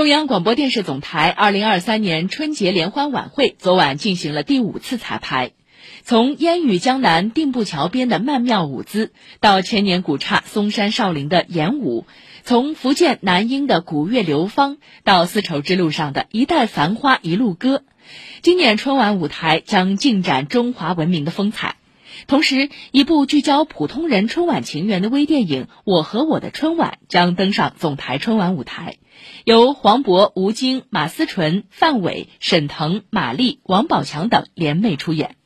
中央广播电视总台二零二三年春节联欢晚会昨晚进行了第五次彩排，从烟雨江南定步桥边的曼妙舞姿，到千年古刹嵩山少林的演武，从福建南英的古乐流芳，到丝绸之路上的一代繁花一路歌，今年春晚舞台将尽展中华文明的风采。同时，一部聚焦普通人春晚情缘的微电影《我和我的春晚》将登上总台春晚舞台，由黄渤、吴京、马思纯、范伟、沈腾、马丽、王宝强等联袂出演。